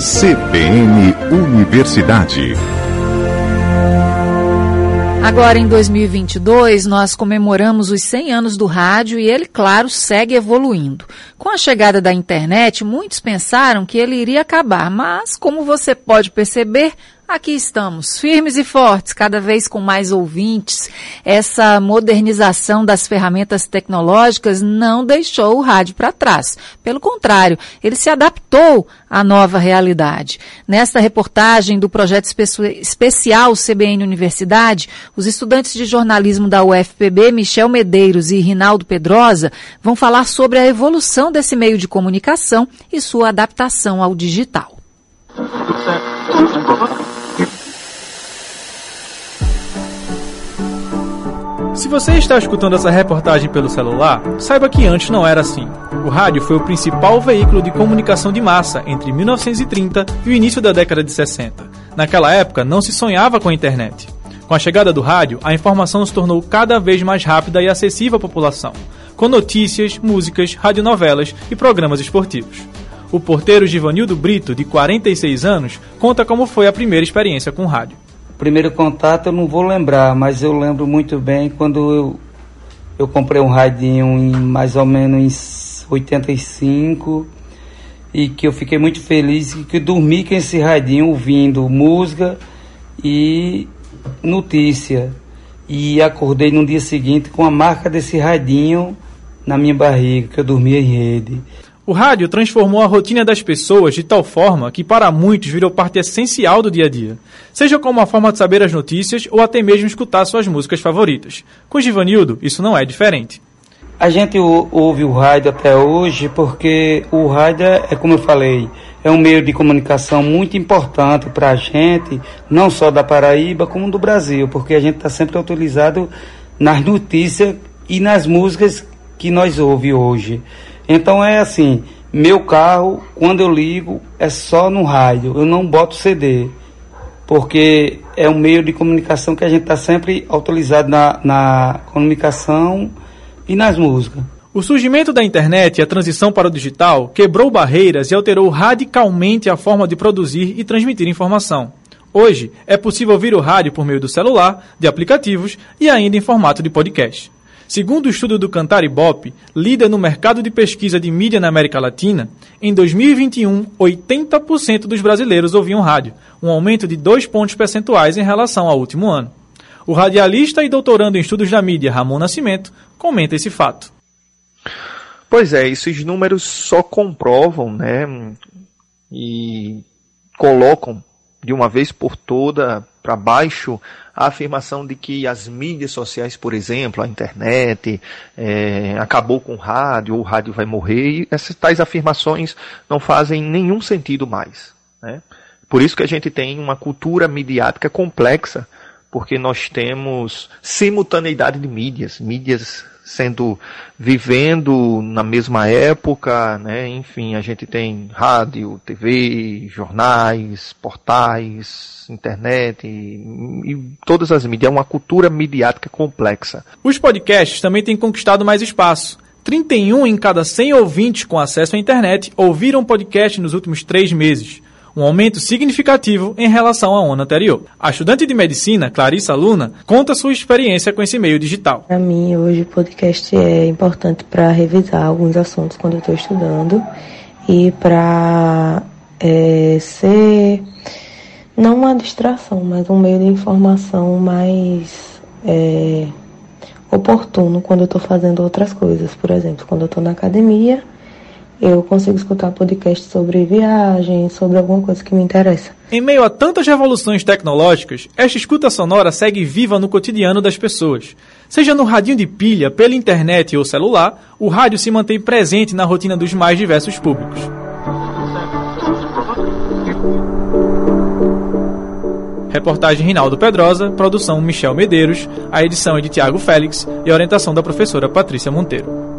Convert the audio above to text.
CBN Universidade. Agora, em 2022, nós comemoramos os 100 anos do rádio e ele, claro, segue evoluindo. Com a chegada da internet, muitos pensaram que ele iria acabar, mas, como você pode perceber, Aqui estamos, firmes e fortes, cada vez com mais ouvintes. Essa modernização das ferramentas tecnológicas não deixou o rádio para trás. Pelo contrário, ele se adaptou à nova realidade. Nesta reportagem do projeto especial CBN Universidade, os estudantes de jornalismo da UFPB, Michel Medeiros e Rinaldo Pedrosa, vão falar sobre a evolução desse meio de comunicação e sua adaptação ao digital. Se você está escutando essa reportagem pelo celular, saiba que antes não era assim. O rádio foi o principal veículo de comunicação de massa entre 1930 e o início da década de 60. Naquela época, não se sonhava com a internet. Com a chegada do rádio, a informação se tornou cada vez mais rápida e acessível à população, com notícias, músicas, radionovelas e programas esportivos. O porteiro Givanildo Brito, de 46 anos, conta como foi a primeira experiência com o rádio primeiro contato eu não vou lembrar, mas eu lembro muito bem quando eu, eu comprei um radinho em mais ou menos em 85 e que eu fiquei muito feliz que eu dormi com esse radinho ouvindo música e notícia. E acordei no dia seguinte com a marca desse radinho na minha barriga, que eu dormia em rede. O rádio transformou a rotina das pessoas de tal forma que, para muitos, virou parte essencial do dia a dia, seja como uma forma de saber as notícias ou até mesmo escutar suas músicas favoritas. Com Givanildo, isso não é diferente. A gente ouve o rádio até hoje porque o rádio é, como eu falei, é um meio de comunicação muito importante para a gente, não só da Paraíba, como do Brasil, porque a gente está sempre atualizado nas notícias e nas músicas que nós ouvimos hoje. Então é assim, meu carro, quando eu ligo, é só no rádio, eu não boto CD, porque é um meio de comunicação que a gente está sempre autorizado na, na comunicação e nas músicas. O surgimento da internet e a transição para o digital quebrou barreiras e alterou radicalmente a forma de produzir e transmitir informação. Hoje, é possível ouvir o rádio por meio do celular, de aplicativos e ainda em formato de podcast. Segundo o estudo do Cantar Ibope, líder no mercado de pesquisa de mídia na América Latina, em 2021, 80% dos brasileiros ouviam rádio, um aumento de dois pontos percentuais em relação ao último ano. O radialista e doutorando em estudos da mídia Ramon Nascimento comenta esse fato. Pois é, esses números só comprovam, né, e colocam de uma vez por toda para baixo a afirmação de que as mídias sociais, por exemplo, a internet, é, acabou com o rádio, ou o rádio vai morrer, e essas tais afirmações não fazem nenhum sentido mais. Né? Por isso que a gente tem uma cultura midiática complexa, porque nós temos simultaneidade de mídias, mídias sendo vivendo na mesma época, né? Enfim, a gente tem rádio, TV, jornais, portais, internet e, e todas as mídias. É uma cultura midiática complexa. Os podcasts também têm conquistado mais espaço. 31 em cada 100 ouvintes com acesso à internet ouviram podcast nos últimos três meses um aumento significativo em relação ao ano anterior. A estudante de medicina, Clarissa Luna, conta sua experiência com esse meio digital. Para mim, hoje o podcast é importante para revisar alguns assuntos quando eu estou estudando e para é, ser não uma distração, mas um meio de informação mais é, oportuno quando eu estou fazendo outras coisas. Por exemplo, quando eu estou na academia eu consigo escutar podcasts sobre viagem, sobre alguma coisa que me interessa. Em meio a tantas revoluções tecnológicas, esta escuta sonora segue viva no cotidiano das pessoas. Seja no radinho de pilha, pela internet ou celular, o rádio se mantém presente na rotina dos mais diversos públicos. Reportagem Rinaldo Pedrosa, produção Michel Medeiros, a edição é de Tiago Félix e a orientação da professora Patrícia Monteiro.